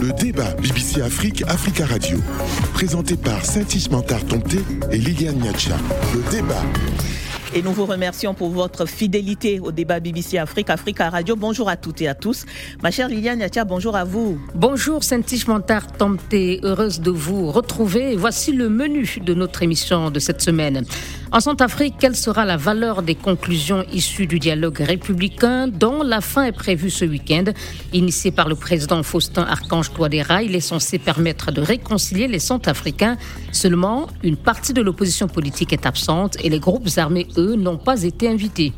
Le débat BBC Afrique, Africa Radio. Présenté par Saint-Ismantar Tomté et Liliane Niacha. Le débat. Et nous vous remercions pour votre fidélité au débat BBC Afrique, Africa Radio. Bonjour à toutes et à tous. Ma chère Liliane Niacha, bonjour à vous. Bonjour Tomté, heureuse de vous retrouver. Voici le menu de notre émission de cette semaine. En Centrafrique, quelle sera la valeur des conclusions issues du dialogue républicain dont la fin est prévue ce week-end? Initié par le président Faustin Archange Touadéra, il est censé permettre de réconcilier les Centrafricains. Seulement, une partie de l'opposition politique est absente et les groupes armés, eux, n'ont pas été invités.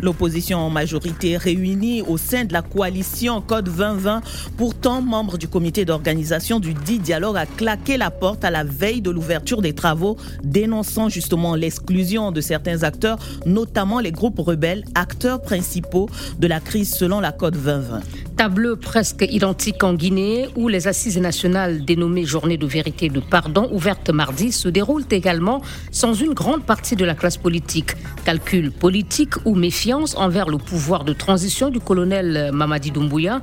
L'opposition en majorité réunie au sein de la coalition Code 2020, pourtant membre du comité d'organisation du dit dialogue, a claqué la porte à la veille de l'ouverture des travaux, dénonçant justement l'exclusion de certains acteurs, notamment les groupes rebelles, acteurs principaux de la crise selon la Code 2020. Tableau presque identique en Guinée, où les assises nationales dénommées Journée de vérité et de pardon, ouvertes mardi, se déroulent également sans une grande partie de la classe politique. Calcul politique ou méfiance envers le pouvoir de transition du colonel Mamadi Doumbouya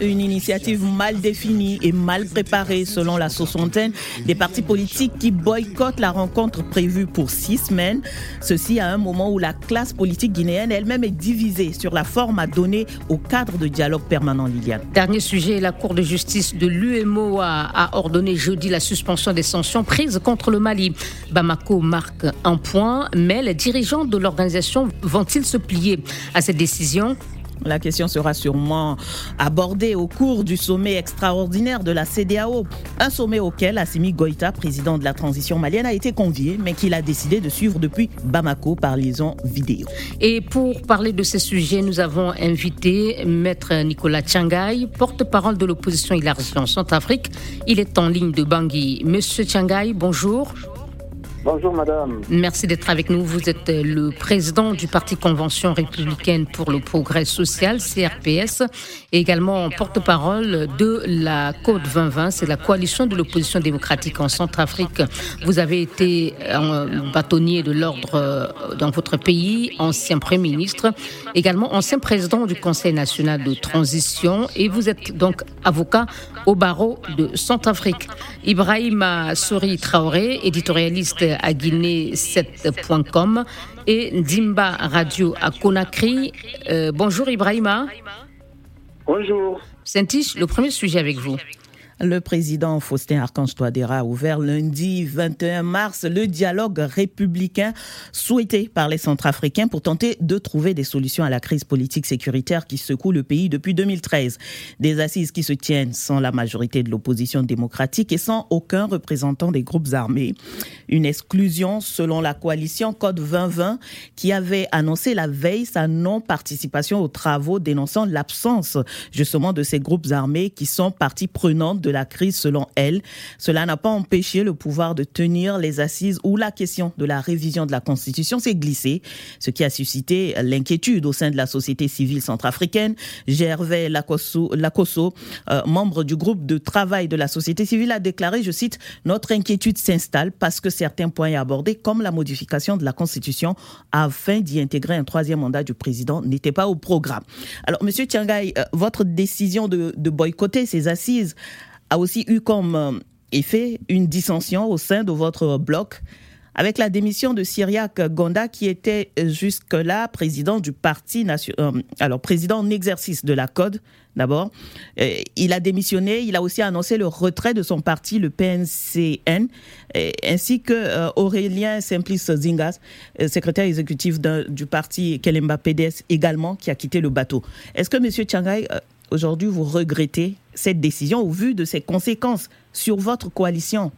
une initiative mal définie et mal préparée selon la soixantaine des partis politiques qui boycottent la rencontre prévue pour six semaines. Ceci à un moment où la classe politique guinéenne elle-même est divisée sur la forme à donner au cadre de dialogue permanent, Liliane. Dernier sujet, la Cour de justice de l'UMO a ordonné jeudi la suspension des sanctions prises contre le Mali. Bamako marque un point, mais les dirigeants de l'organisation vont-ils se plier à cette décision? La question sera sûrement abordée au cours du sommet extraordinaire de la CDAO, un sommet auquel Assimi Goïta, président de la transition malienne, a été convié, mais qu'il a décidé de suivre depuis Bamako par liaison vidéo. Et pour parler de ces sujets, nous avons invité Maître Nicolas Tchangaï, porte-parole de l'opposition élargie en Centrafrique. Il est en ligne de Bangui. Monsieur Tchangaï, bonjour. Bonjour madame. Merci d'être avec nous. Vous êtes le président du Parti Convention républicaine pour le progrès social, CRPS, et également porte-parole de la Côte 2020, c'est la coalition de l'opposition démocratique en Centrafrique. Vous avez été un bâtonnier de l'ordre euh, dans votre pays, ancien Premier ministre, également ancien président du Conseil national de transition, et vous êtes donc avocat au barreau de Centrafrique. Ibrahim Souri Traoré, éditorialiste à Guinée7.com et Dimba Radio à Conakry. Euh, bonjour Ibrahima. Bonjour. saint le premier sujet avec vous. Le président Faustin Archange Touadéra a ouvert lundi 21 mars le dialogue républicain souhaité par les Centrafricains pour tenter de trouver des solutions à la crise politique sécuritaire qui secoue le pays depuis 2013. Des assises qui se tiennent sans la majorité de l'opposition démocratique et sans aucun représentant des groupes armés. Une exclusion selon la coalition Code 2020 qui avait annoncé la veille sa non-participation aux travaux dénonçant l'absence justement de ces groupes armés qui sont partie prenante de la crise selon elle. Cela n'a pas empêché le pouvoir de tenir les assises où la question de la révision de la Constitution s'est glissée, ce qui a suscité l'inquiétude au sein de la société civile centrafricaine. Gervais Lacosso, euh, membre du groupe de travail de la société civile, a déclaré, je cite, Notre inquiétude s'installe parce que certains points abordés, comme la modification de la Constitution, afin d'y intégrer un troisième mandat du président, n'étaient pas au programme. Alors, Monsieur Tiangay, euh, votre décision de boycotter ces assises a aussi eu comme euh, effet une dissension au sein de votre bloc avec la démission de Syriac Gonda qui était jusque-là président du parti euh, alors président en exercice de la CODE d'abord. Euh, il a démissionné, il a aussi annoncé le retrait de son parti, le PNCN, ainsi que Aurélien Simplice Zingas, secrétaire exécutif du parti Kelemba PDS également, qui a quitté le bateau. Est-ce que M. Tchangai aujourd'hui vous regrettez cette décision au vu de ses conséquences sur votre coalition?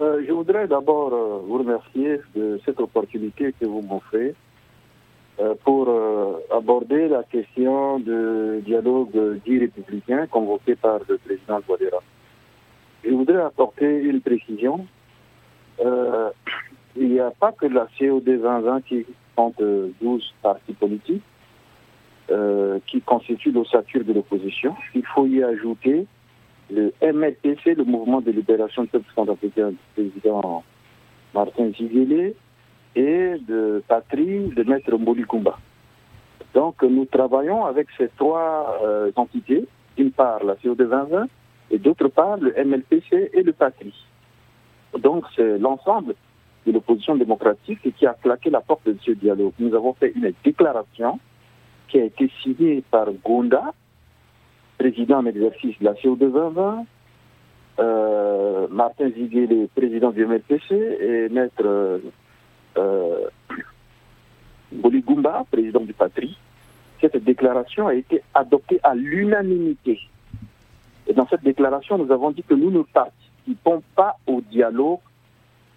Euh, Je voudrais d'abord euh, vous remercier de cette opportunité que vous m'offrez euh, pour aborder la question du dialogue dit républicain convoqué par le président Guadera. Je voudrais apporter une précision. il n'y a pas que la COD 2020 qui compte 12 partis politiques. Euh, qui constitue l'ossature de l'opposition. Il faut y ajouter le MLPC, le Mouvement de libération du peuple centrafricain du président Martin Ziguélé, et de patrie de Maître Mboli Donc nous travaillons avec ces trois euh, entités, d'une part la COD 2020 et d'autre part le MLPC et le PATRI. Donc c'est l'ensemble de l'opposition démocratique qui a claqué la porte de ce dialogue. Nous avons fait une déclaration qui a été signée par Gonda, président en exercice de la COD 2020, euh, Martin Ziguele, président du MLPC, et maître euh, Boligumba, président du Patrie. Cette déclaration a été adoptée à l'unanimité. Et dans cette déclaration, nous avons dit que nous ne participons pas au dialogue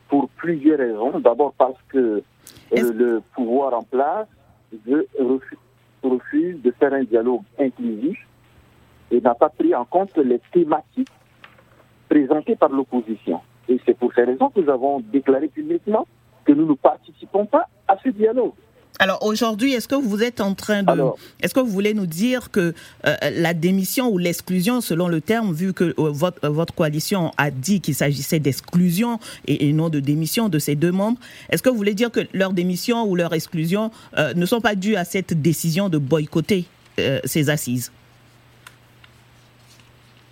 pour plusieurs raisons. D'abord parce que euh, le pouvoir en place veut, refuse de faire un dialogue inclusif et n'a pas pris en compte les thématiques présentées par l'opposition. Et c'est pour ces raisons que nous avons déclaré publiquement que nous ne participons pas à ce dialogue. Alors aujourd'hui, est-ce que vous êtes en train de, est-ce que vous voulez nous dire que euh, la démission ou l'exclusion, selon le terme, vu que euh, votre, euh, votre coalition a dit qu'il s'agissait d'exclusion et, non de démission de ces deux membres, est-ce que vous voulez dire que leur démission ou leur exclusion ne sont pas dues à cette décision de boycotter ces assises?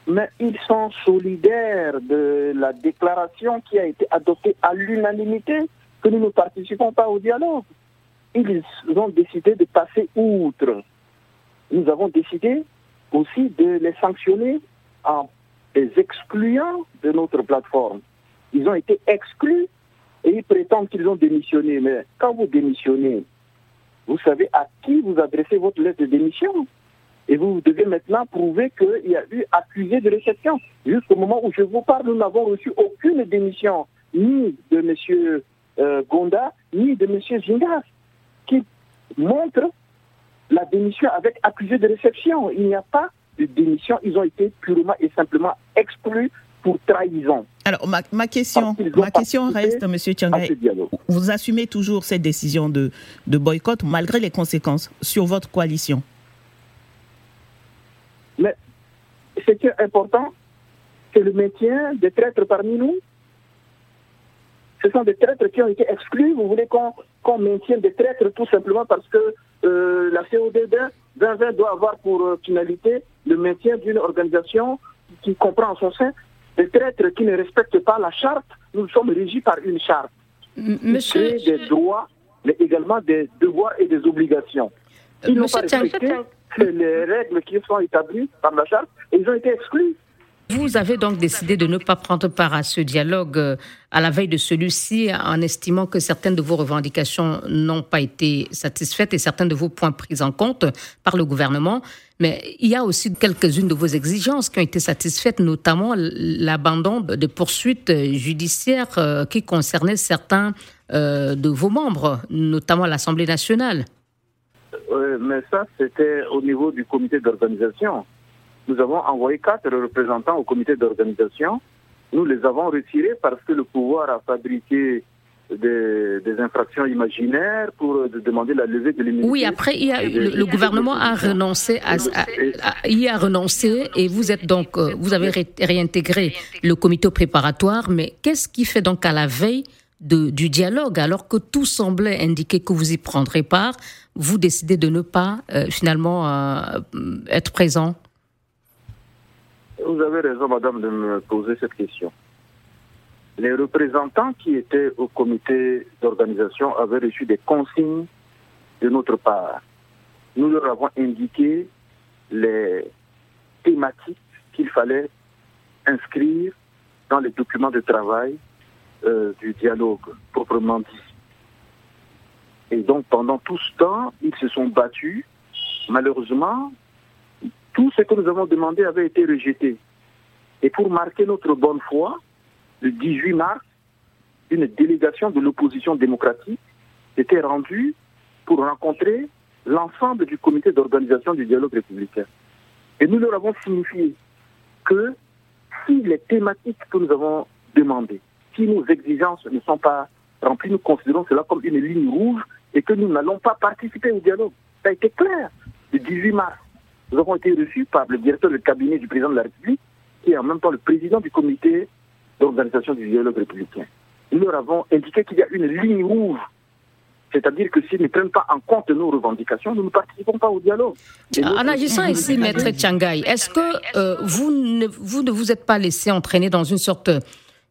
Mais ils sont solidaires de la déclaration qui a été adoptée à l'unanimité que nous ne participons pas au dialogue ils ont décidé de passer outre. Nous avons décidé aussi de les sanctionner en les excluant de notre plateforme. Ils ont été exclus et ils prétendent qu'ils ont démissionné. Mais quand vous démissionnez, vous savez à qui vous adressez votre lettre de démission. Et vous devez maintenant prouver qu'il y a eu accusé de réception. Jusqu'au moment où je vous parle, nous n'avons reçu aucune démission, ni de M. Euh, Gonda, ni de M. Zingas qui montre la démission avec accusé de réception. Il n'y a pas de démission, ils ont été purement et simplement exclus pour trahison. Alors, ma, question, ma question reste, M. Tiangay, vous assumez toujours cette décision de, de boycott malgré les conséquences sur votre coalition? Mais ce qui est important, c'est le maintien des traîtres parmi nous ce sont des traîtres qui ont été exclus. Vous voulez qu'on maintienne des traîtres tout simplement parce que euh, la COD 2020 doit avoir pour euh, finalité le maintien d'une organisation qui comprend en son sein des traîtres qui ne respectent pas la charte. Nous sommes régis par une charte. Monsieur... Qui des droits, mais également des devoirs et des obligations. Ils n'ont pas respecté les règles qui sont établies par la charte et ils ont été exclus. Vous avez donc décidé de ne pas prendre part à ce dialogue euh, à la veille de celui-ci en estimant que certaines de vos revendications n'ont pas été satisfaites et certains de vos points pris en compte par le gouvernement. Mais il y a aussi quelques-unes de vos exigences qui ont été satisfaites, notamment l'abandon des poursuites judiciaires euh, qui concernaient certains euh, de vos membres, notamment l'Assemblée nationale. Oui, mais ça, c'était au niveau du comité d'organisation nous avons envoyé quatre représentants au comité d'organisation. Nous les avons retirés parce que le pouvoir a fabriqué des, infractions imaginaires pour demander la levée de l'immunité. Oui, après, il le, gouvernement a renoncé à, y a renoncé et vous êtes donc, euh, vous avez réintégré le comité préparatoire. Mais qu'est-ce qui fait donc à la veille de, du dialogue, alors que tout semblait indiquer que vous y prendrez part, vous décidez de ne pas euh, finalement euh, être présent? Vous avez raison, madame, de me poser cette question. Les représentants qui étaient au comité d'organisation avaient reçu des consignes de notre part. Nous leur avons indiqué les thématiques qu'il fallait inscrire dans les documents de travail euh, du dialogue proprement dit. Et donc pendant tout ce temps, ils se sont battus. Malheureusement, tout ce que nous avons demandé avait été rejeté. Et pour marquer notre bonne foi, le 18 mars, une délégation de l'opposition démocratique était rendue pour rencontrer l'ensemble du comité d'organisation du dialogue républicain. Et nous leur avons signifié que si les thématiques que nous avons demandées, si nos exigences ne sont pas remplies, nous considérons cela comme une ligne rouge et que nous n'allons pas participer au dialogue. Ça a été clair le 18 mars nous avons été reçus par le directeur du cabinet du président de la République, qui est en même temps le président du comité d'organisation du dialogue républicain. Nous leur avons indiqué qu'il y a une ligne rouge. C'est-à-dire que s'ils ne prennent pas en compte nos revendications, nous ne participons pas au dialogue. En agissant ici, Maître Tchangaï, est-ce que euh, vous, ne, vous ne vous êtes pas laissé entraîner dans une sorte,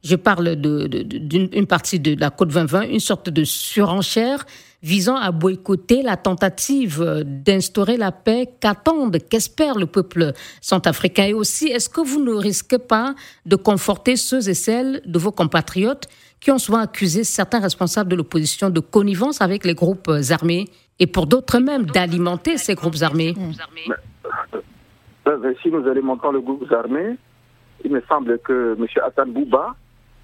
je parle d'une de, partie de la Côte 2020, une sorte de surenchère visant à boycotter la tentative d'instaurer la paix qu'attendent, qu'espère le peuple centrafricain. Et aussi, est-ce que vous ne risquez pas de conforter ceux et celles de vos compatriotes qui ont souvent accusé certains responsables de l'opposition de connivence avec les groupes armés et pour d'autres même d'alimenter ces groupes armés? Euh, euh, Si nous alimentons les groupes armés, il me semble que M. Hassan Bouba,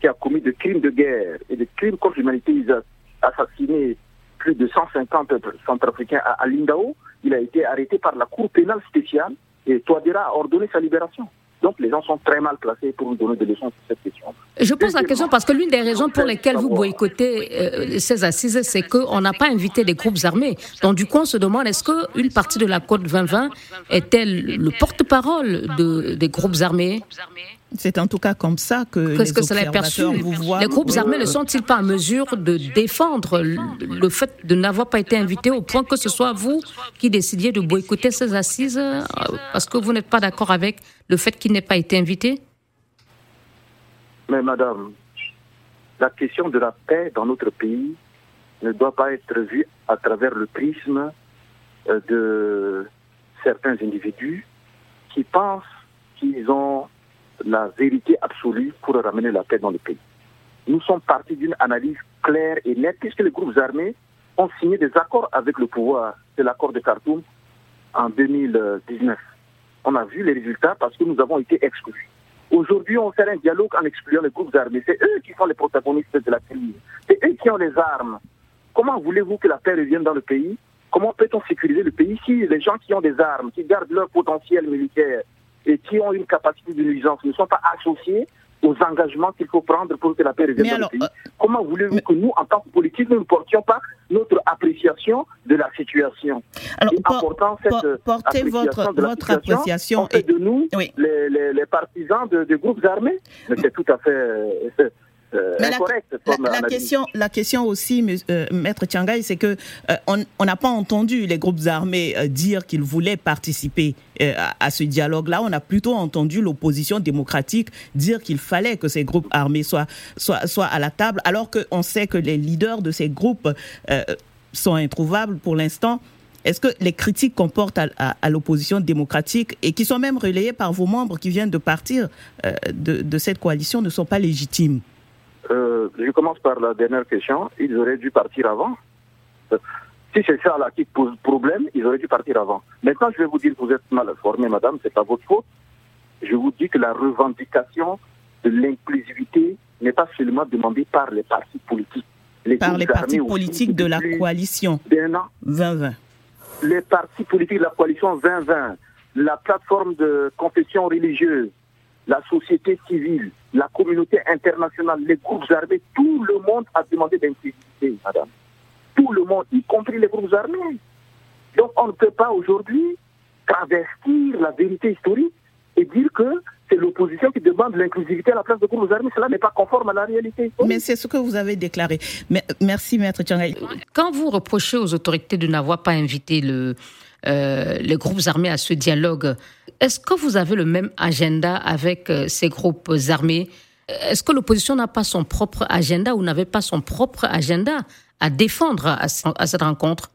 qui a commis des crimes de guerre et des crimes contre l'humanité, il a assassiné plus de 150 Centrafricains à Lindao, il a été arrêté par la Cour pénale spéciale et Touadéra a ordonné sa libération. Donc les gens sont très mal placés pour nous donner des leçons sur cette question. Je pose la question parce que l'une des raisons pour lesquelles vous boycottez euh, ces assises, c'est qu'on n'a pas invité des groupes armés. Donc du coup, on se demande est-ce qu'une partie de la Côte 2020 est-elle le porte-parole de, des groupes armés? C'est en tout cas comme ça que, les que cela perçu vous voient. Les groupes armés ne sont-ils pas en mesure de défendre le fait de n'avoir pas été invités au point que ce soit vous qui décidiez de boycotter ces assises euh, parce que vous n'êtes pas d'accord avec le fait qu'il n'ait pas été invité? Mais madame, la question de la paix dans notre pays ne doit pas être vue à travers le prisme euh, de certains individus qui pensent qu'ils ont la vérité absolue pour ramener la paix dans le pays. Nous sommes partis d'une analyse claire et nette, puisque les groupes armés ont signé des accords avec le pouvoir. C'est l'accord de Khartoum en 2019. On a vu les résultats parce que nous avons été exclus. Aujourd'hui, on fait un dialogue en excluant les groupes armés. C'est eux qui sont les protagonistes de la crise. C'est eux qui ont les armes. Comment voulez-vous que la paix revienne dans le pays? Comment peut-on sécuriser le pays si les gens qui ont des armes, qui gardent leur potentiel militaire, et qui ont une capacité de nuisance ne sont pas associés aux engagements qu'il faut prendre pour que la paix revienne dans le pays. Euh, Comment voulez-vous que nous, en tant que politiques, nous ne portions pas notre appréciation de la situation Alors, cette portez votre, votre appréciation et de nous, les, les, partisans de, des groupes armés. Mais c'est tout à fait euh, la, question, la question aussi, euh, Maître Tiangay, c'est que euh, on n'a pas entendu les groupes armés dire qu'ils voulaient participer à, ce dialogue-là. On a plutôt entendu l'opposition démocratique dire qu'il fallait que ces groupes armés soient, soient, soient à la table, alors qu'on sait que les leaders de ces groupes sont introuvables pour l'instant. Est-ce que les critiques qu'on porte à, l'opposition démocratique et qui sont même relayées par vos membres qui viennent de partir de, de cette coalition ne sont pas légitimes? Euh, je commence par la dernière question. Ils auraient dû partir avant. Si c'est ça là qui pose problème, ils auraient dû partir avant. Maintenant, je vais vous dire que vous êtes mal informé, madame, c'est pas votre faute. Je vous dis que la revendication de l'inclusivité n'est pas seulement demandée par les partis politiques. par les partis politiques de la coalition 2020. Les partis politiques de la coalition 2020, la plateforme de confession religieuse, la société civile, la communauté internationale, les groupes armés, tout le monde a demandé d'inclusivité, madame. Tout le monde, y compris les groupes armés. Donc on ne peut pas aujourd'hui travestir la vérité historique et dire que c'est l'opposition qui demande l'inclusivité à la place des groupes armés. Cela n'est pas conforme à la réalité. Historique. Mais c'est ce que vous avez déclaré. merci, Maître Tchangay. Quand vous reprochez aux autorités de n'avoir pas invité le, euh, les groupes armés à ce dialogue. Est-ce que vous avez le même agenda avec euh, ces groupes armés? Est-ce que l'opposition n'a pas son propre agenda ou n'avait pas son propre agenda à défendre à, cette rencontre?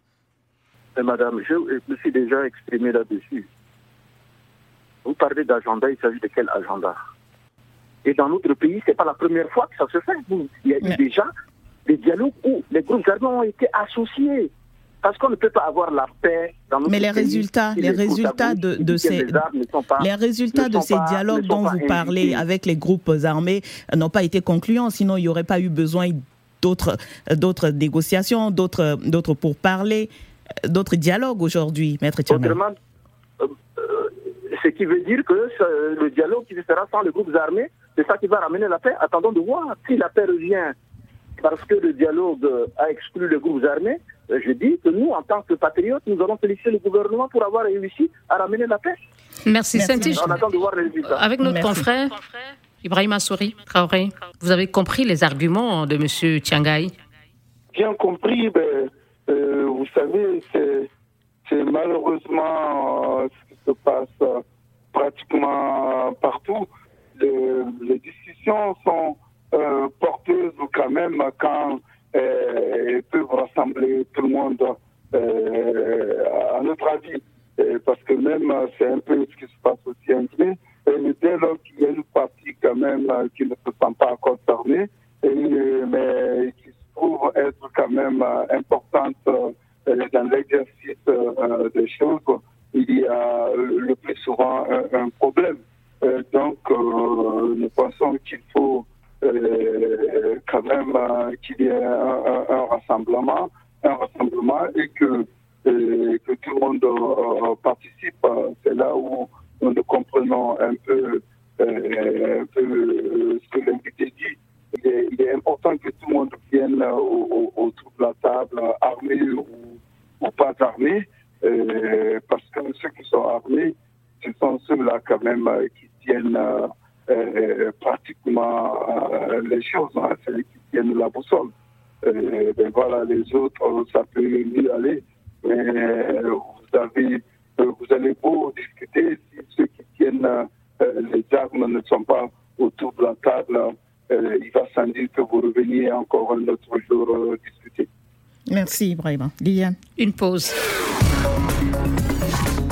Madame, je me suis déjà exprimé là-dessus. Vous parlez d'agenda, il s'agit de quel agenda? Et dans notre pays, ce n'est pas la première fois que ça se fait. Il y a eu déjà des dialogues où les groupes armés ont été associés. Parce qu'on ne peut pas avoir la paix dans notre Mais les résultats, les, résultats de, de ces, les résultats de ces dialogues dont vous parlez avec les groupes armés n'ont pas été concluants. Sinon, il n'y aurait pas eu besoin d'autres, d'autres négociations, d'autres, d'autres pourparlers, d'autres dialogues aujourd'hui, Maître Autrement, euh, euh, ce qui veut dire que le dialogue qui se fera sans les groupes armés, c'est ça qui va ramener la paix. Attendons de voir si la paix revient parce que le dialogue a exclu les groupes armés, je dis que nous, en tant que patriotes, nous allons féliciter le gouvernement pour avoir réussi à ramener la paix. Merci, Merci. On attend de voir les résultats. Avec notre confrère, Ibrahim Assouri, vous avez compris les arguments de M. Tiangai Bien compris, ben, vous savez, c'est malheureusement ce qui se passe pratiquement partout. les discussions sont porteuses quand même quand elles peuvent rassembler tout le monde à notre avis. parce que même c'est un peu ce qui se passe aussi en Guinée. Dès lors qu'il y a une partie quand même qui ne se sent pas concernée, mais qui se trouve être quand même importante dans l'exercice des choses, il y a le plus souvent un, problème. donc, nous pensons qu'il faut même qu'il y ait un, rassemblement, un rassemblement et que, que tout le monde participe. C'est là où nous comprenons un peu, un peu ce que l'invité dit il est, important que tout le monde vienne autour de la table, armé ou, pas armé, euh, parce que ceux qui sont armés, ce sont ceux-là quand même qui tiennent euh, pratiquement euh, les choses, hein, tiennent la boussole. ben voilà, les autres, ça peut mieux aller, mais vous avez, vous allez beau discuter si ceux qui tiennent les armes ne sont pas autour de la table euh, il va sans dire que vous reveniez encore un autre jour euh, discuter. Merci Ibrahim. Liliane. Une pause.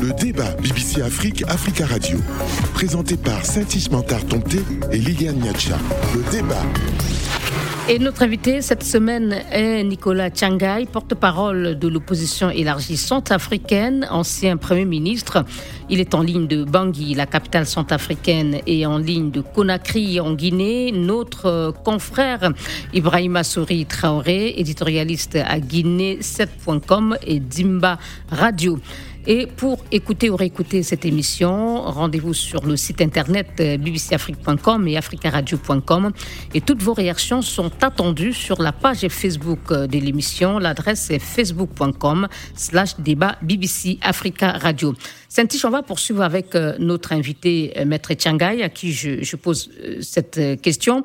Le débat BBC Afrique, Africa Radio. Présenté par Saint-Ismantar Tomté et Liliane Niacha. Le débat. Et notre invité cette semaine est Nicolas Tchangai, porte-parole de l'opposition élargie centrafricaine, ancien Premier ministre. Il est en ligne de Bangui, la capitale centrafricaine, et en ligne de Conakry, en Guinée. Notre confrère Ibrahima Souri Traoré, éditorialiste à Guinée7.com et Dimba Radio. Et pour écouter ou réécouter cette émission, rendez-vous sur le site internet euh, bbcafrique.com et africaradio.com. Et toutes vos réactions sont attendues sur la page Facebook euh, de l'émission. L'adresse est facebook.com slash débat BBC Africa Radio. saint on va poursuivre avec euh, notre invité, Maître Tiangai, à qui je, pose cette question.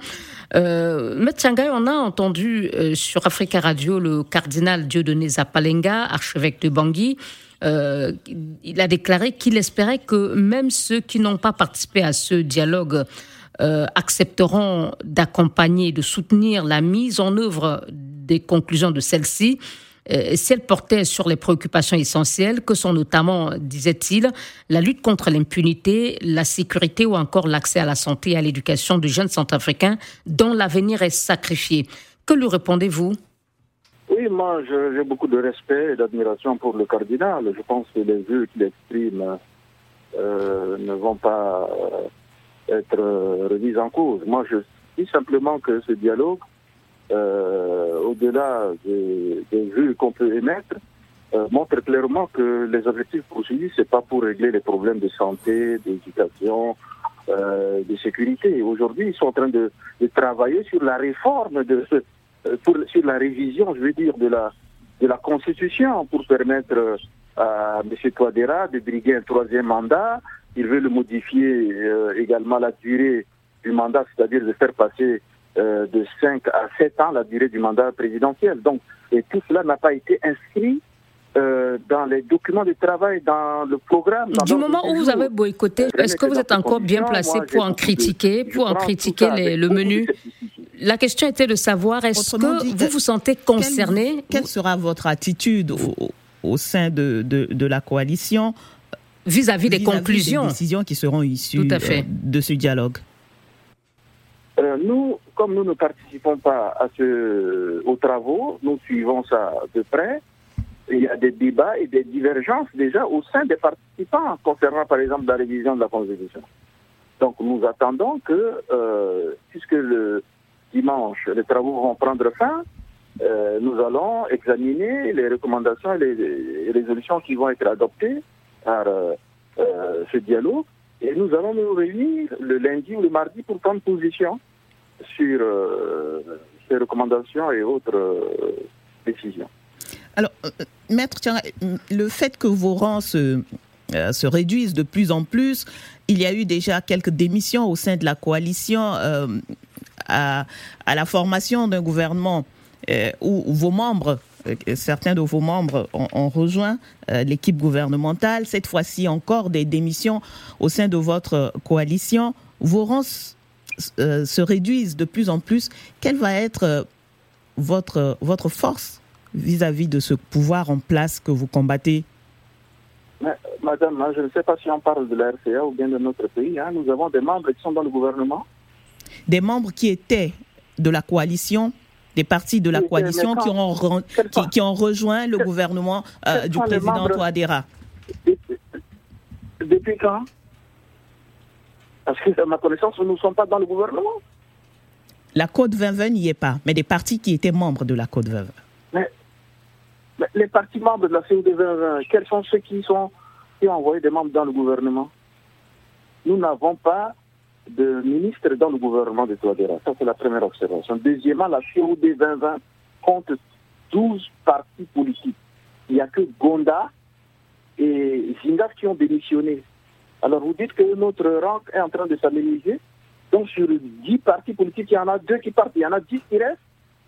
Maître Tiangai, on a entendu sur Africa Radio le cardinal Dieudonné Zapalenga, archevêque de Bangui, euh, il a déclaré qu'il espérait que même ceux qui n'ont pas participé à ce dialogue euh, accepteront d'accompagner, de soutenir la mise en œuvre des conclusions de celle-ci euh, si elles portaient sur les préoccupations essentielles que sont notamment, disait-il, la lutte contre l'impunité, la sécurité ou encore l'accès à la santé et à l'éducation de jeunes centrafricains dont l'avenir est sacrifié. Que lui répondez-vous? Oui, moi, j'ai beaucoup de respect et d'admiration pour le cardinal. Je pense que les vœux qu'il exprime euh, ne vont pas euh, être remis en cause. Moi, je dis simplement que ce dialogue, euh, au-delà des, des vues qu'on peut émettre, montre clairement que les objectifs poursuivis, c'est pas pour régler les problèmes de santé, d'éducation, de sécurité. Aujourd'hui, ils sont en train de, travailler sur la réforme de ce euh, pour, sur la révision, je veux dire, de la, de la Constitution pour permettre euh, à M. Touadéra de briguer un troisième mandat. Il veut le modifier euh, également la durée du mandat, c'est-à-dire de faire passer de 5 à 7 ans la durée du mandat présidentiel. Donc, et tout cela n'a pas été inscrit dans les documents de travail, dans le programme. du moment où vous avez boycotté, est-ce que vous êtes encore bien placé pour en critiquer, pour en critiquer le menu la question était de savoir est-ce que vous vous sentez concerné Quelle, sera votre attitude au, sein de, de, la coalition vis-à-vis des conclusions, des décisions qui seront issues euh, de ce dialogue euh, Nous, comme nous ne participons pas à ce, aux travaux, nous suivons ça de près. Il y a des débats et des divergences déjà au sein des participants concernant par exemple la révision de la Constitution. Donc nous attendons que, euh, puisque le, dimanche, les travaux vont prendre fin. Euh, nous allons examiner les recommandations et les, résolutions qui vont être adoptées par euh, ce dialogue. Et nous allons nous réunir le lundi ou le mardi pour prendre position sur ces recommandations et autres décisions. Alors, Maître, le fait que vos rangs se, se, réduisent de plus en plus, il y a eu déjà quelques démissions au sein de la coalition à, la formation d'un gouvernement euh, où, vos membres certains de vos membres ont, rejoint l'équipe gouvernementale. Cette fois-ci encore, des démissions au sein de votre coalition. Vos rangs se réduisent de plus en plus. Quelle va être votre, votre force vis-à-vis de ce pouvoir en place que vous combattez Madame, je ne sais pas si on parle de la RCA ou bien de notre pays. Hein. Nous avons des membres qui sont dans le gouvernement. Des membres qui étaient de la coalition des partis de la coalition qui ont, qui, ont rejoint le gouvernement euh, du président Touadéra. Depuis quand? Parce que, à ma connaissance, nous ne sommes pas dans le gouvernement. La Côte 2020 n'y est pas, mais des partis qui étaient membres de la Côte 2020. Les partis membres de la COD 2020, quels sont ceux qui, ont envoyé des membres dans le gouvernement? Nous n'avons pas de ministre dans le gouvernement de Touadéra. Ça, c'est la première observation. Deuxièmement, la COD 2020 compte 12 partis politiques. Il n'y a que Gonda et Zingaf qui ont démissionné. Alors vous dites que notre rang est en train de s'amélioriser donc sur 10 partis politiques, il y en a deux qui partent, il y en a 10 qui restent.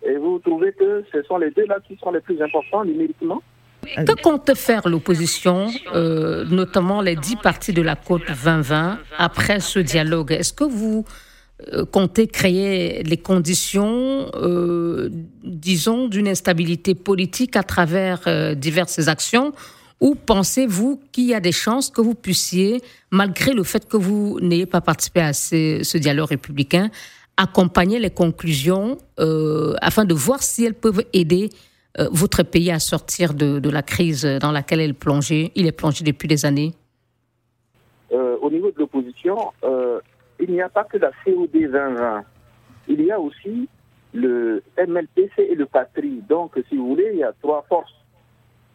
Et vous trouvez que ce sont les deux là qui sont les plus importants numériquement que compte faire l'opposition, euh, notamment les dix partis de la Côte 2020, après ce dialogue? Est-ce que vous euh, comptez créer les conditions, euh, disons, d'une instabilité politique à travers diverses actions? Ou pensez-vous qu'il y a des chances que vous puissiez, malgré le fait que vous n'ayez pas participé à ce, dialogue républicain, accompagner les conclusions euh, afin de voir si elles peuvent aider euh, votre pays à sortir de, la crise dans laquelle il est plongé, il est plongé depuis des années euh, Au niveau de l'opposition, il n'y a pas que la COD 2020. Il y a aussi le MLPC et le PATRI. Donc, si vous voulez, il y a trois forces.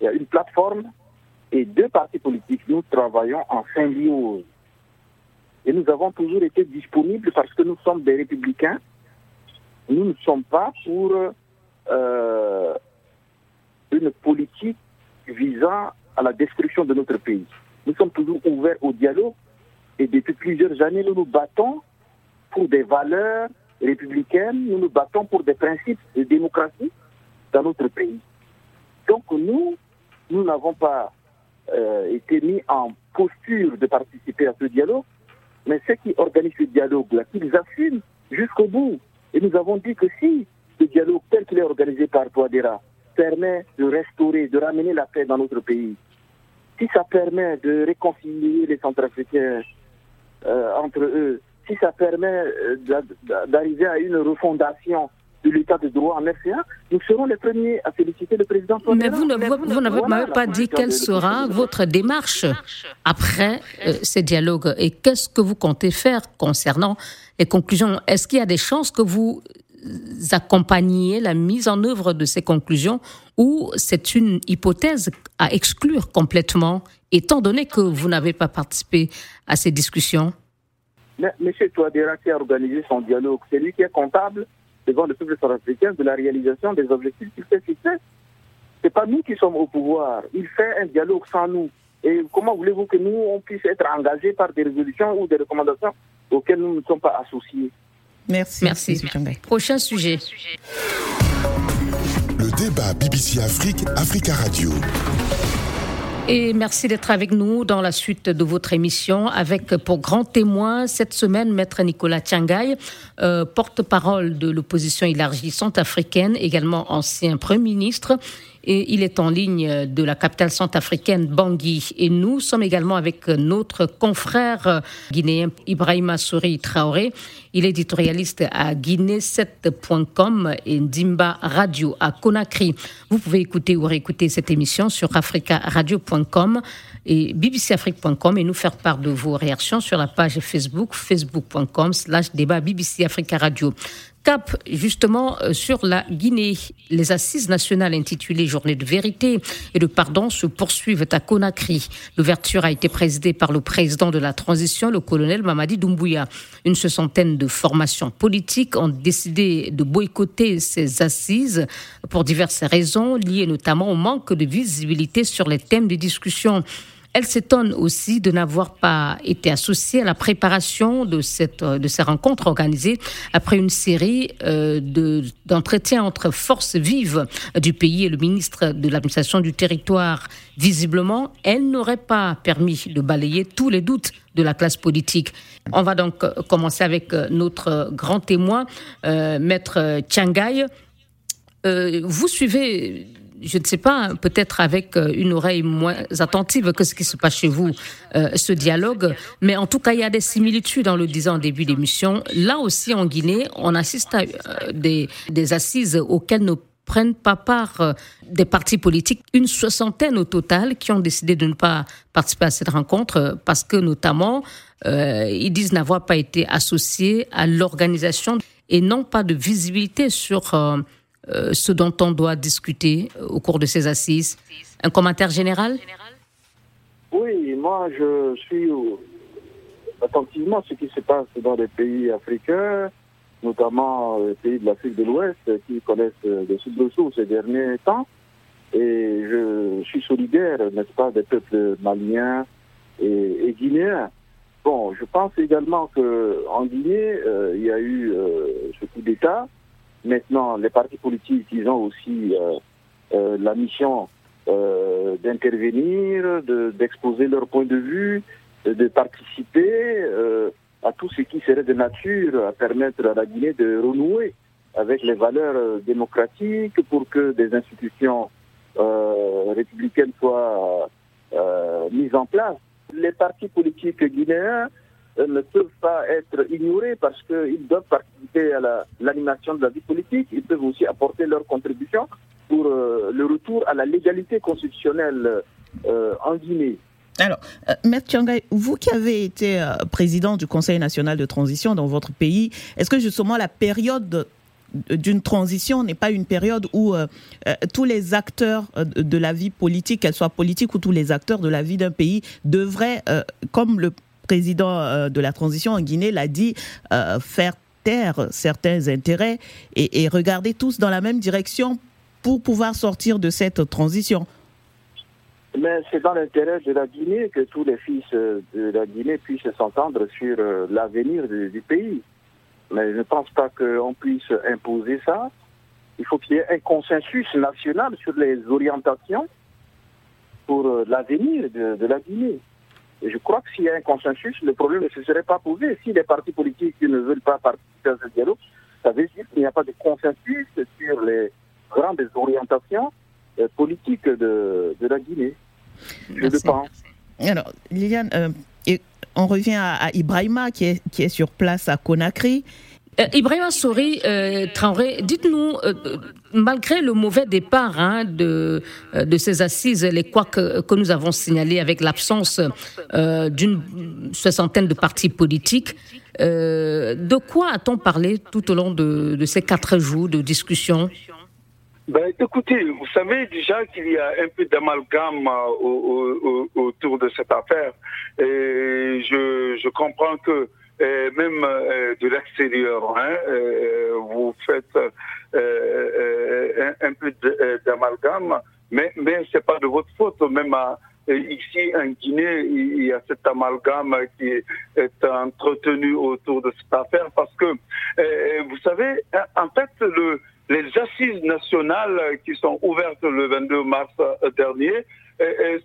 Il y a une plateforme et deux partis politiques, nous travaillons en symbiose. Et nous avons toujours été disponibles parce que nous sommes des républicains. Nous ne sommes pas pour euh, une politique visant à la destruction de notre pays. Nous sommes toujours ouverts au dialogue et depuis plusieurs années, nous nous battons pour des valeurs républicaines, nous nous battons pour des principes de démocratie dans notre pays. Donc nous, nous n'avons pas euh, été mis en posture de participer à ce dialogue, mais ceux qui organisent ce dialogue-là, qu'ils assument jusqu'au bout. Et nous avons dit que si ce dialogue tel qu'il est organisé par Touadéra permet de restaurer, de ramener la paix dans notre pays, si ça permet de réconcilier les Centrafricains euh, entre eux, si ça permet euh, d'arriver à une refondation de l'état de droit en RCA, nous serons les premiers à féliciter le président. Mais vous, n'avez pas dit quelle sera votre démarche après euh, ces dialogues et qu'est-ce que vous comptez faire concernant les conclusions? Est-ce qu'il y a des chances que vous accompagniez la mise en œuvre de ces conclusions ou c'est une hypothèse à exclure complètement, étant donné que vous n'avez pas participé à ces discussions? Mais, Monsieur Touadéra qui a organisé son dialogue, c'est lui qui est comptable devant le peuple sud-africain de la réalisation des objectifs qu'il s'est fixés. Ce n'est pas nous qui sommes au pouvoir. Il fait un dialogue sans nous. Et comment voulez-vous que nous, on puisse être engagés par des résolutions ou des recommandations auxquelles nous ne sommes pas associés? Merci. Merci. Prochain sujet. Le débat BBC Afrique, Africa Radio. Et merci d'être avec nous dans la suite de votre émission avec pour grand témoin cette semaine Maître Nicolas Tiangay, euh, porte-parole de l'opposition élargie centrafricaine, également ancien Premier ministre et il est en ligne de la capitale centrafricaine Bangui. Et nous sommes également avec notre confrère guinéen Ibrahima Souri Traoré. Il est éditorialiste à guinée7.com et Dimba Radio à Conakry. Vous pouvez écouter ou réécouter cette émission sur africaradio.com et bbcafrique.com et nous faire part de vos réactions sur la page Facebook facebook.com slash débat BBC Africa Radio. Cap justement euh, sur la Guinée. Les assises nationales intitulées Journée de vérité et de pardon se poursuivent à Conakry. L'ouverture a été présidée par le président de la transition, le colonel Mamadi Doumbouya. Une soixantaine de formations politiques ont décidé de boycotter ces assises pour diverses raisons liées notamment au manque de visibilité sur les thèmes de discussion. Elle s'étonne aussi de n'avoir pas été associée à la préparation de, cette, de ces rencontres organisées après une série euh, d'entretiens entre forces vives du pays et le ministre de l'administration du territoire. Visiblement, elle n'aurait pas permis de balayer tous les doutes de la classe politique. On va donc commencer avec notre grand témoin, euh, Maître Tiangai. Euh, vous suivez je ne sais pas, peut-être avec euh, une oreille moins attentive que ce qui se passe chez vous, euh, ce dialogue. Mais en tout cas, il y a des similitudes, en le disant en début d'émission. Là aussi, en Guinée, on assiste à euh, des, des assises auxquelles ne prennent pas part des partis politiques, une soixantaine au total, qui ont décidé de ne pas participer à cette rencontre parce que notamment, ils disent n'avoir pas été associés à l'organisation et n'ont pas de visibilité sur euh, ce dont on doit discuter euh, au cours de ces assises Un commentaire général? Oui, moi je suis attentivement ce qui se passe dans les pays africains, notamment les pays de l'Afrique de l'Ouest qui connaissent des soubresauts ces derniers temps. Et je suis solidaire, n'est-ce pas, des peuples maliens et, guinéens. Bon, je pense également qu'en Guinée, euh, il y a eu ce coup d'État Maintenant, les partis politiques, ils ont aussi euh, euh, la mission euh, d'intervenir, d'exposer leur point de vue, de participer à tout ce qui serait de nature à permettre à la Guinée de renouer avec les valeurs démocratiques pour que des institutions républicaines soient mises en place. Les partis politiques guinéens ne peuvent pas être ignorés parce qu'ils doivent participer à l'animation de la vie politique. Ils peuvent aussi apporter leur contribution pour euh, le retour à la légalité constitutionnelle euh, en Guinée. Alors, euh, Maître Tiangay, vous qui avez été président du Conseil national de transition dans votre pays, est-ce que justement la période d'une transition n'est pas une période où tous les acteurs de la vie politique, qu'elle soit politique ou tous les acteurs de la vie d'un pays, devraient, comme le président euh, de la transition en Guinée l'a dit, euh, faire taire certains intérêts et, regarder tous dans la même direction pour pouvoir sortir de cette transition. Mais c'est dans l'intérêt de la Guinée que tous les fils de la Guinée puissent s'entendre sur euh, l'avenir du, pays. Mais je ne pense pas qu'on puisse imposer ça. Il faut qu'il y ait un consensus national sur les orientations pour l'avenir de la Guinée. Je crois que s'il y a un consensus, le problème ne se serait pas posé. Si les partis politiques ne veulent pas participer à ce dialogue, ça veut dire qu'il n'y a pas de consensus sur les grandes orientations euh, politiques de, de, la Guinée. Je le pense. Alors, Liliane, euh, on revient à, à Ibrahima qui est, qui est sur place à Conakry. Euh, Ibrahim Sori, euh, Traoré, dites-nous, euh, malgré le mauvais départ hein, de, de ces assises, les couacs que, nous avons signalés avec l'absence d'une soixantaine de partis politiques, de quoi a-t-on parlé tout au long de, ces quatre jours de discussion? Ben, écoutez, vous savez déjà qu'il y a un peu d'amalgame autour de cette affaire. Et je, je comprends que même euh, de l'extérieur. Hein, euh, vous faites euh, un, peu d'amalgame, mais, mais c'est pas de votre faute. Même ici en Guinée, il y a cet amalgame qui est entretenu autour de cette affaire parce que, vous savez, en fait, le, les assises nationales qui sont ouvertes le 22 mars dernier,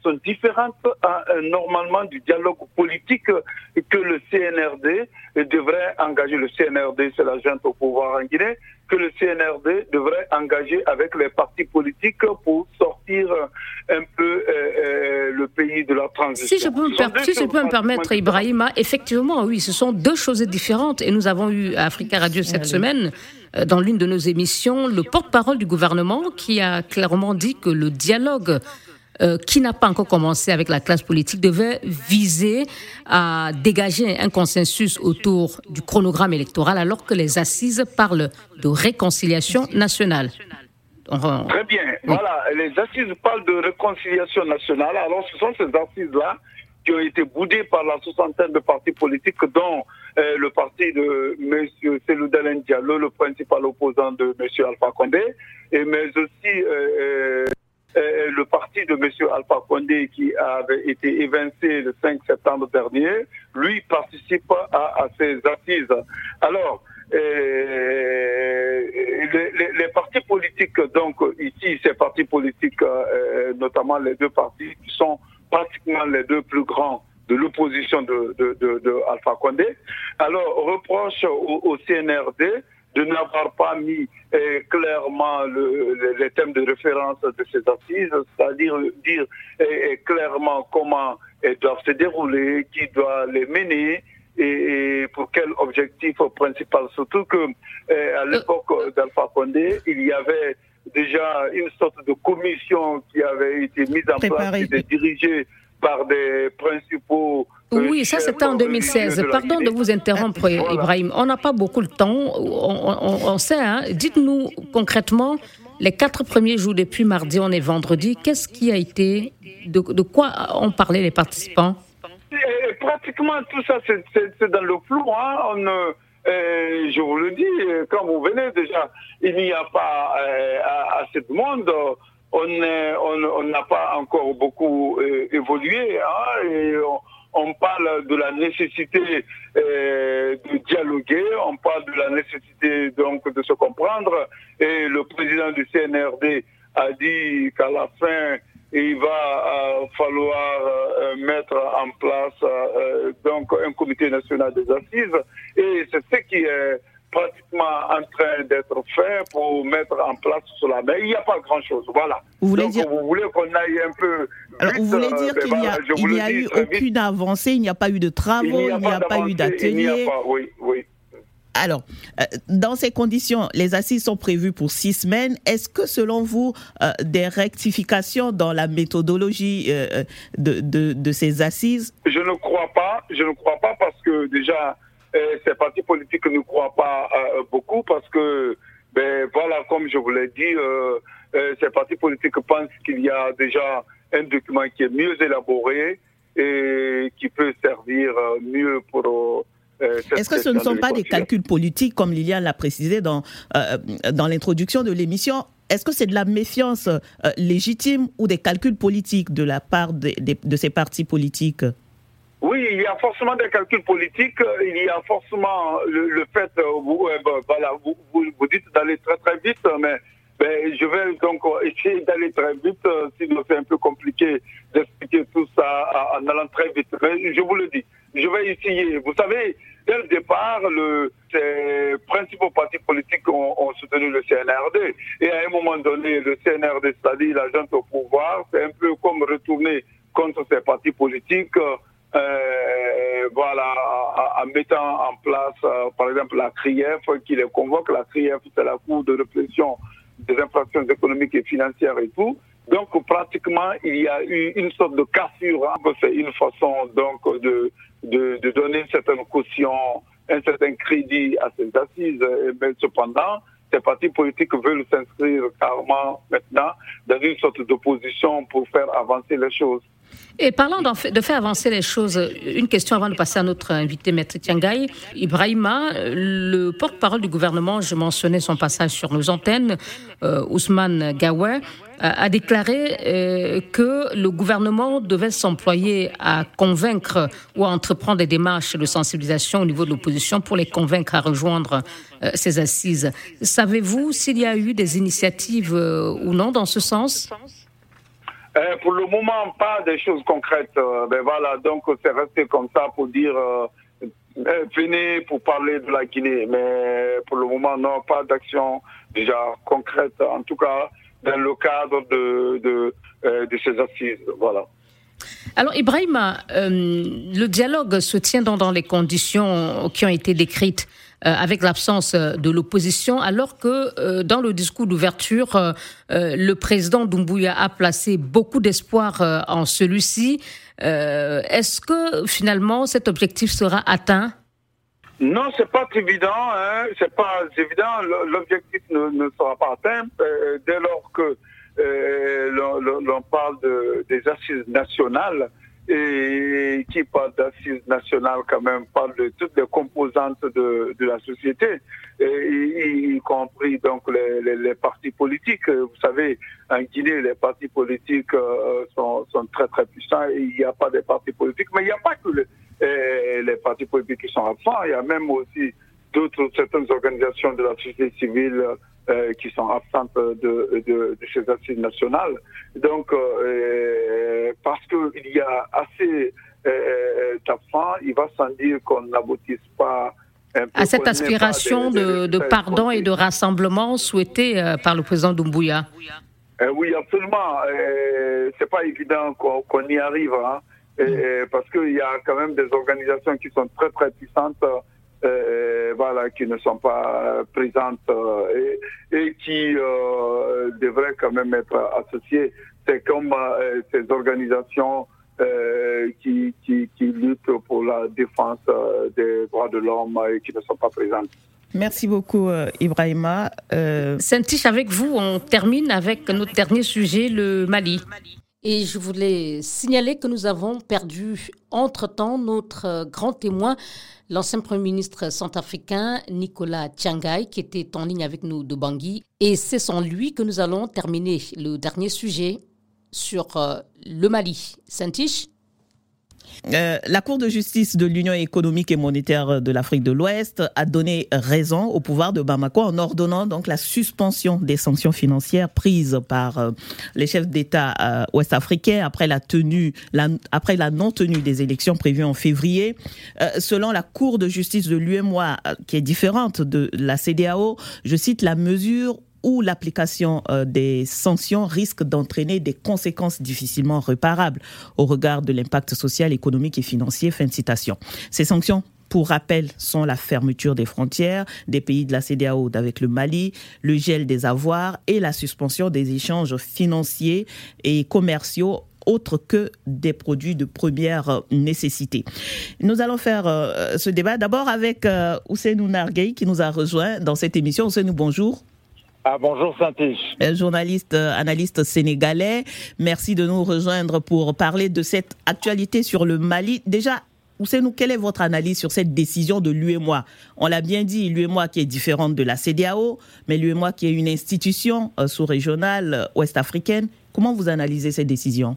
sont différentes euh, normalement du dialogue politique que le CNRD devrait engager. Le CNRD, c'est la junte au pouvoir en Guinée, que le CNRD devrait engager avec les partis politiques pour sortir un peu euh, euh, le pays de la transition. Si je peux, me, si je peux me permettre, Ibrahima, effectivement, oui, ce sont deux choses différentes. Et nous avons eu à Africa Radio cette semaine dans l'une de nos émissions, le porte-parole du gouvernement qui a clairement dit que le dialogue euh, qui n'a pas encore commencé avec la classe politique, devait viser à dégager un consensus autour du chronogramme électoral, alors que les assises parlent de réconciliation nationale. Très bien. Voilà, les assises parlent de réconciliation nationale. Alors, ce sont ces assises-là qui ont été boudées par la soixantaine de partis politiques, dont euh, le parti de M. Seloudalen Diallo, le principal opposant de M. Alpha Condé, et mais aussi euh, le parti de M. Alpha Condé qui avait été évincé le 5 septembre dernier, lui participe à, ces assises. Alors, les, partis politiques, donc ici, ces partis politiques, notamment les deux partis qui sont pratiquement les deux plus grands de l'opposition de, de, Alpha Condé. Alors, reproche au, CNRD de n'avoir pas mis eh, clairement les thèmes de référence de ces assises, c'est-à-dire dire eh, eh, clairement comment elles doivent se dérouler, qui doit les mener et, pour quel objectif principal. Surtout que à l'époque d'Alpha Condé, il y avait déjà une sorte de commission qui avait été mise en place et dirigée par des principaux euh, oui, ça c'était en 2016. Pardon de vous interrompre, Ibrahim. On n'a pas beaucoup de temps. On, sait, hein. dites-nous concrètement, les quatre premiers jours depuis mardi, on est vendredi, qu'est-ce qui a été, de, quoi ont parlé les participants? Pratiquement tout ça, c'est dans le flou. Hein. On, euh, je vous le dis, quand vous venez déjà, il n'y a pas euh, assez de monde on n'a pas encore beaucoup euh, évolué. Hein, on, parle de la nécessité euh, de dialoguer, on parle de la nécessité donc de se comprendre. Et le président du CNRD a dit qu'à la fin, il va euh, falloir mettre en place donc un comité national des assises. Et c'est ce qui est pratiquement en train d'être fait pour mettre en place cela. Mais il n'y a pas grand-chose. Voilà. Vous voulez dire... vous voulez qu'on aille un peu. Alors, vous voulez dire euh, qu'il n'y a, il y a eu aucune avancée, il n'y a pas eu de travaux, il n'y a, pas, eu d'atelier. Oui, oui. Alors, euh, dans ces conditions, les assises sont prévues pour six semaines. Est-ce que, selon vous, euh, des rectifications dans la méthodologie de, de, de, ces assises? Je ne crois pas. Je ne crois pas parce que déjà, ces partis politiques ne croient pas euh, beaucoup parce que, ben voilà, comme je vous l'ai dit, euh, euh, ces partis politiques pensent qu'il y a déjà un document qui est mieux élaboré et qui peut servir mieux pour est-ce que ce ne sont pas des calculs politiques, comme Liliane l'a précisé dans, dans l'introduction de l'émission? Est-ce que c'est de la méfiance légitime ou des calculs politiques de la part de, de ces partis politiques? Oui, il y a forcément des calculs politiques, il y a forcément le, fait, euh, vous, voilà, vous, dites d'aller très très vite, mais je vais donc essayer d'aller très vite, euh, sinon c'est un peu compliqué d'expliquer tout ça en allant très vite. Mais je vous le dis, je vais essayer. Vous savez, dès le départ, le, ces principaux partis politiques ont, soutenu le CNRD. Et à un moment donné, le CNRD, c'est-à-dire l'agent au pouvoir, c'est un peu comme retourner contre ces partis politiques. Euh, voilà, en, mettant en place, euh, par exemple, la CRIEF qui les convoque. La CRIEF, c'est la Cour de répression des infractions économiques et financières et tout. Donc, pratiquement, il y a eu une sorte de cassure. Hein. C'est une façon, donc, de, de, de, donner une certaine caution, un certain crédit à ces assises. Mais cependant, ces partis politiques veulent s'inscrire carrément maintenant dans une sorte d'opposition pour faire avancer les choses. Et parlant de faire avancer les choses, une question avant de passer à notre invité, Maître Tiangaï. Ibrahima, le porte-parole du gouvernement, je mentionnais son passage sur nos antennes, euh, Ousmane Gaoué, a déclaré euh, que le gouvernement devait s'employer à convaincre ou à entreprendre des démarches de sensibilisation au niveau de l'opposition pour les convaincre à rejoindre euh, ces assises. Savez-vous s'il y a eu des initiatives ou non dans ce sens? Euh, pour le moment, pas des choses concrètes. Euh, ben voilà, donc c'est resté comme ça pour dire euh, venez pour parler de la Guinée. Mais pour le moment, non, pas d'action déjà concrète, en tout cas dans le cadre de, de, de ces assises. Voilà. Alors Ibrahim, le dialogue se tient dans, les conditions qui ont été décrites. Euh, avec l'absence euh, de l'opposition, alors que euh, dans le discours d'ouverture, le président Doumbouya a placé beaucoup d'espoir en celui-ci. Est-ce que finalement cet objectif sera atteint? Non, c'est pas évident. Hein. C'est pas évident. L'objectif ne, sera pas atteint dès lors que l'on parle de, des assises nationales et qui parle d'assises nationales quand même, parle de toutes les composantes de, la société, y, compris donc les, partis politiques. Vous savez, en Guinée, les partis politiques euh, sont, très très puissants il n'y a pas de partis politiques, mais il n'y a pas que les, les partis politiques qui sont absents, il y a même aussi d'autres certaines organisations de la société civile euh, qui sont absentes de, de, de, ces assises nationales. Donc, euh, parce qu'il y a assez euh, d'absents, il va sans dire qu'on n'aboutisse pas à cette aspiration de, de, pardon et de rassemblement souhaitée par le président Doumbouya Oui, absolument. c'est pas évident qu'on y arrive, hein. et, parce qu'il y a quand même des organisations qui sont très très puissantes euh, voilà, qui ne sont pas présentes euh, et, et, qui euh, devraient quand même être associées. C'est comme euh, ces organisations qui, qui, qui, luttent pour la défense des droits de l'homme et qui ne sont pas présentes. Merci beaucoup, Ibrahima. Euh... avec vous, on termine avec notre dernier sujet, le Mali. Et je voulais signaler que nous avons perdu entre-temps notre grand témoin, l'ancien Premier ministre centrafricain Nicolas Tiangai, qui était en ligne avec nous de Bangui. Et c'est sans lui que nous allons terminer le dernier sujet sur euh, le Mali. Saint-Tiche euh, la Cour de justice de l'Union économique et monétaire de l'Afrique de l'Ouest a donné raison au pouvoir de Bamako en ordonnant donc la suspension des sanctions financières prises par euh, les chefs d'État euh, ouest-africains après la tenue, après la non-tenue des élections prévues en février. selon la Cour de justice de l'UMOA, qui est différente de la CDAO, je cite la mesure où l'application euh, des sanctions risque d'entraîner des conséquences difficilement réparables au regard de l'impact social, économique et financier. Fin citation. Ces sanctions pour rappel, sont la fermeture des frontières des pays de la CDAO avec le Mali, le gel des avoirs et la suspension des échanges financiers et commerciaux autres que des produits de première nécessité. Nous allons faire euh, ce débat d'abord avec euh, Ousseinou qui nous a rejoint dans cette émission. Ousseinou, bonjour. Ah, bonjour Santiche. Euh, journaliste, euh, analyste sénégalais, merci de nous rejoindre pour parler de cette actualité sur le Mali. Déjà, nous quelle est votre analyse sur cette décision de l'UEMOA? On l'a bien dit, l'UEMOA qui est différente de la CDAO, mais l'UEMOA qui est une institution euh, sous-régionale ouest-africaine. Comment vous analysez cette décision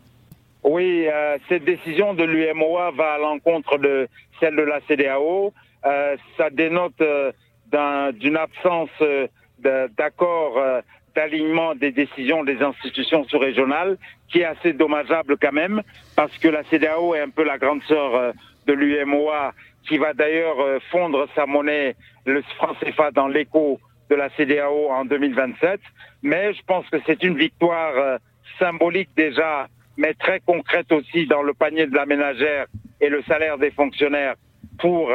Oui, cette décision de l'UEMOA va à l'encontre de celle de la CDAO. ça dénote d'une absence d'accord euh, d'alignement des décisions des institutions sous-régionales, qui est assez dommageable quand même, parce que la CDAO est un peu la grande sœur euh, de l'UMOA, qui va d'ailleurs euh, fondre sa monnaie, le franc CFA, dans l'écho de la CDAO en 2027. Mais je pense que c'est une victoire symbolique déjà, mais très concrète aussi dans le panier de la ménagère et le salaire des fonctionnaires pour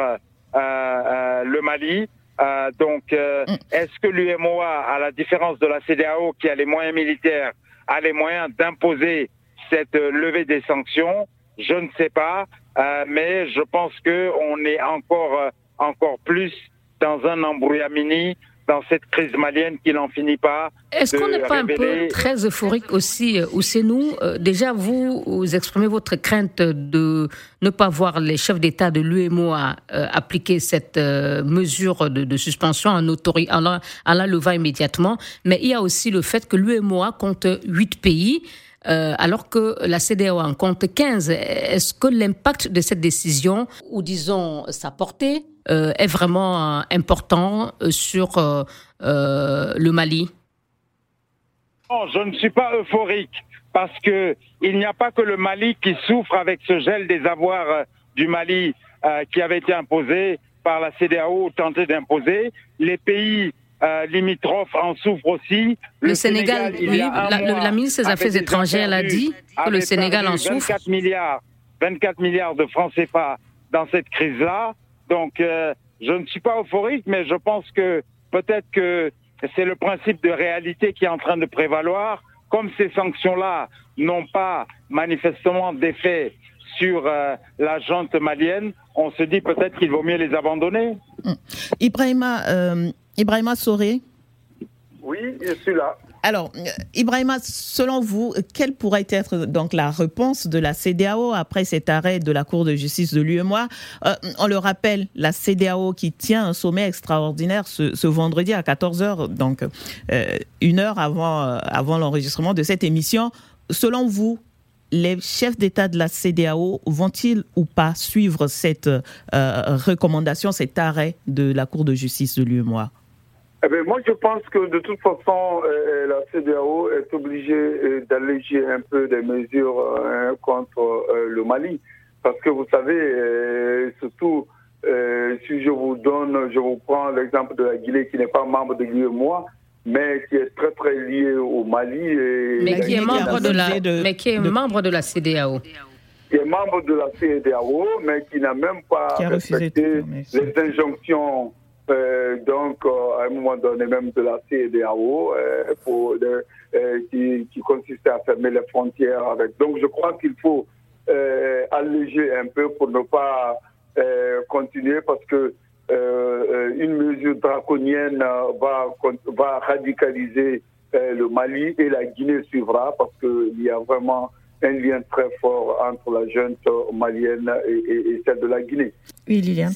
le Mali. Euh, donc, euh, est-ce que l'UMOA, à la différence de la CDAO qui a les moyens militaires, a les moyens d'imposer cette euh, levée des sanctions? Je ne sais pas, mais je pense que on est encore plus dans un embrouillamini dans cette crise malienne qui n'en finit pas. Est-ce qu'on n'est pas un peu très euphorique aussi, ou c'est nous Déjà, vous, vous exprimez votre crainte de ne pas voir les chefs d'État de l'UMOA euh, appliquer cette euh, mesure de, suspension en, en, la, en la levant immédiatement. Mais il y a aussi le fait que l'UMOA compte huit pays. Euh, alors que la CDAO en compte 15. Est-ce que l'impact de cette décision, ou disons sa portée, euh, est vraiment euh, important sur le Mali? Non, je ne suis pas euphorique parce que il n'y a pas que le Mali qui souffre avec ce gel des avoirs du Mali qui avait été imposé par la CDAO tenté d'imposer. Les pays limitrophes en souffrent aussi. Le, Sénégal, oui, la, ministre des Affaires étrangères l'a dit que le Sénégal en souffre. 24 milliards, 24 milliards de francs CFA dans cette crise-là. Donc, euh, je ne suis pas euphorique, mais je pense que peut-être que c'est le principe de réalité qui est en train de prévaloir. Comme ces sanctions-là n'ont pas manifestement d'effet sur euh, la junte malienne, on se dit peut-être qu'il vaut mieux les abandonner. Ibrahima, euh, Ibrahima Soré Oui, je suis là. Alors, Ibrahima, selon vous, quelle pourrait être donc la réponse de la CDAO après cet arrêt de la Cour de justice de l'UEMOA? Euh, On le rappelle, la CDAO qui tient un sommet extraordinaire ce, vendredi à 14h, donc euh, une heure avant, euh, avant l'enregistrement de cette émission. Selon vous, les chefs d'État de la CDAO vont-ils ou pas suivre cette recommandation, cet arrêt de la Cour de justice de l'UEMOA? Eh bien, moi, je pense que de toute façon, euh, euh, la CDAO est obligée euh, d'alléger un peu des mesures hein, contre le Mali. Parce que vous savez, surtout, si je vous donne, je vous prends l'exemple de la Guinée qui n'est pas membre de l'UEMOA, mais qui est très très lié au Mali. Et mais, qui est membre de la, mais qui est membre de la CDAO qui est membre de la CDAO, mais qui n'a même pas respecté les injonctions euh, donc, euh, à un moment donné, même de la CEDAO, euh, pour, qui, qui consistait à fermer les frontières avec. Donc, je crois qu'il faut alléger un peu pour ne pas continuer parce que une mesure draconienne va, va radicaliser le Mali et la Guinée suivra parce qu'il y a vraiment un lien très fort entre la junte malienne et, celle de la Guinée. Oui, Liliane.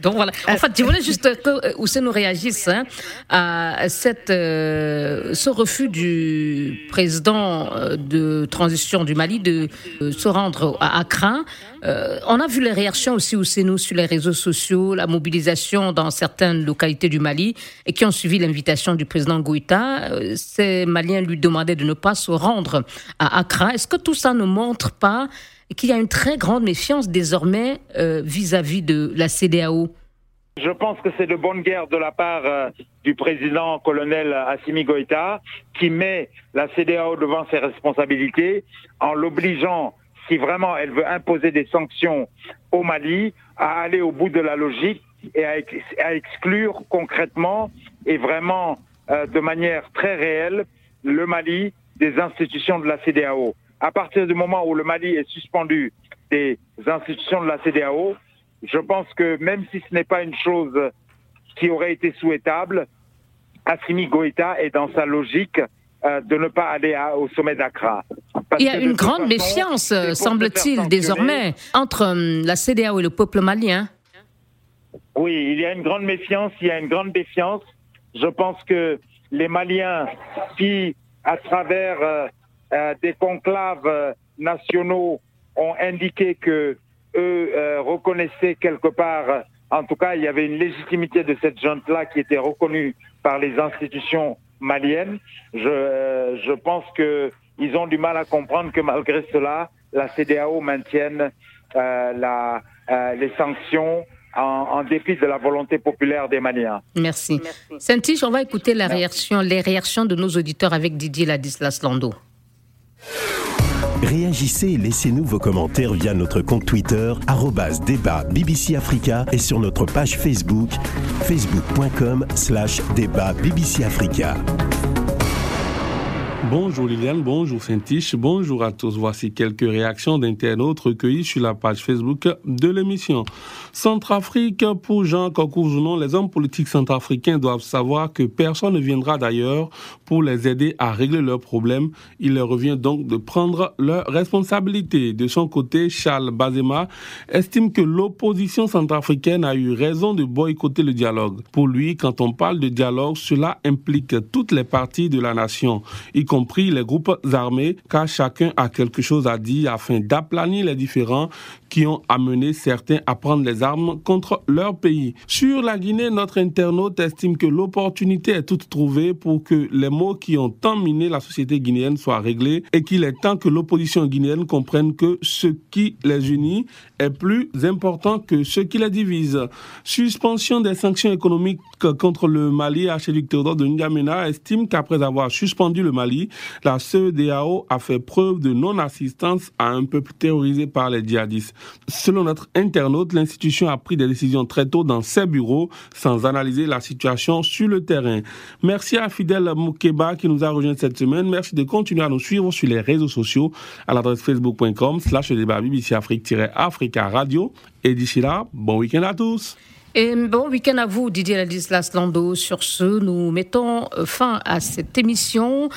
Donc voilà. En fait, je voulais juste que euh, nous réagisse hein, à cette, euh, ce refus du président euh, de transition du Mali de se rendre à Accra. on a vu les réactions aussi au nous sur les réseaux sociaux, la mobilisation dans certaines localités du Mali et qui ont suivi l'invitation du président Goïta. Ces Maliens lui demandaient de ne pas se rendre à Accra est-ce que tout ça ne montre pas qu'il y a une très grande méfiance désormais euh, vis-à-vis de la CDAO je pense que c'est de bonne guerre de la part euh, du président colonel Assimi Goïta qui met la CDAO devant ses responsabilités en l'obligeant, si vraiment elle veut imposer des sanctions au Mali, à aller au bout de la logique et à, exclure concrètement et vraiment euh, de manière très réelle le Mali des institutions de la CDAO à partir du moment où le Mali est suspendu des institutions de la CDAO, je pense que même si ce n'est pas une chose qui aurait été souhaitable, Assimi Goïta est dans sa logique euh, de ne pas aller au sommet d'Accra. Il y a une grande méfiance, semble-t-il, désormais, entre hum, la CDAO et le peuple malien. Oui, il y a une grande méfiance, il y a une grande défiance. Je pense que les Maliens, qui, à travers euh, euh, des conclaves euh, nationaux ont indiqué que eux euh, reconnaissaient quelque part, en tout cas, il y avait une légitimité de cette junte-là qui était reconnue par les institutions maliennes. Je, je pense qu'ils ont du mal à comprendre que malgré cela, la CDAO maintienne la, les sanctions en, en, dépit de la volonté populaire des Maliens. Merci. Merci. on va écouter la réaction, les réactions de nos auditeurs avec Didier Ladislas Lando. Réagissez et laissez-nous vos commentaires via notre compte Twitter, débat BBC Africa et sur notre page Facebook, facebook.com slash débat BBC Africa. Bonjour Liliane, bonjour Saint-Tiche, bonjour à tous. Voici quelques réactions d'internautes recueillies sur la page Facebook de l'émission. Centrafrique, pour Jean Cocourzounon, les hommes politiques centrafricains doivent savoir que personne ne viendra d'ailleurs pour les aider à régler leurs problèmes. Il leur revient donc de prendre leurs responsabilités. De son côté, Charles Bazema estime que l'opposition centrafricaine a eu raison de boycotter le dialogue. Pour lui, quand on parle de dialogue, cela implique toutes les parties de la nation, compris les groupes armés, car chacun a quelque chose à dire afin d'aplanir les différends qui ont amené certains à prendre les armes contre leur pays. Sur la Guinée, notre internaute estime que l'opportunité est toute trouvée pour que les mots qui ont tant miné la société guinéenne soient réglés et qu'il est temps que l'opposition guinéenne comprenne que ce qui les unit est plus important que ce qui les divise. Suspension des sanctions économiques contre le Mali, Archiduc Théodore de N'Djamena estime qu'après avoir suspendu le Mali, la CEDAO a fait preuve de non-assistance à un peuple terrorisé par les djihadistes. Selon notre internaute, l'institution a pris des décisions très tôt dans ses bureaux sans analyser la situation sur le terrain. Merci à Fidel Moukeba qui nous a rejoint cette semaine. Merci de continuer à nous suivre sur les réseaux sociaux à l'adresse facebook.com slash débat BBC Afrique-Africa Radio. Et d'ici là, bon week-end à tous. Et bon week-end à vous, Didier Ladislas Lando. Sur ce, nous mettons fin à cette émission.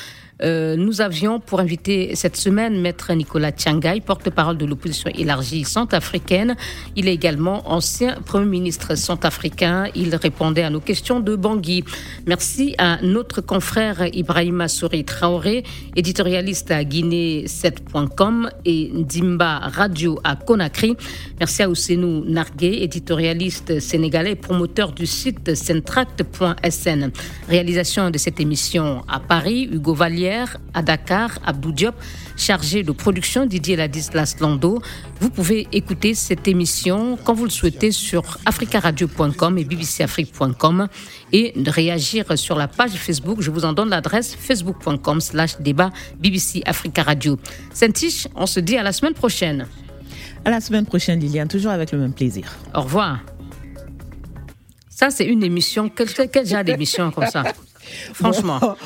Euh, nous avions pour inviter cette semaine Maître Nicolas Tiangay, porte-parole de l'opposition élargie centrafricaine. Il est également ancien Premier ministre centrafricain. Il répondait à nos questions de Bangui. Merci à notre confrère Ibrahima Souri Traoré, éditorialiste à Guinée7.com et Dimba Radio à Conakry. Merci à Ousenou Nargué, éditorialiste sénégalais promoteur du site centract.sn. Réalisation de cette émission à Paris, Hugo Vallier à Dakar, Abdou Diop, chargé de production Didier Ladislas Lando. Vous pouvez écouter cette émission quand vous le souhaitez sur africaradio.com et bbcafrique.com et réagir sur la page Facebook. Je vous en donne l'adresse facebook.com slash débat BBC Africa Radio. saint on se dit à la semaine prochaine. À la semaine prochaine, Liliane, toujours avec le même plaisir. Au revoir. Ça, c'est une émission. Quel, quel genre d'émission comme ça? Franchement.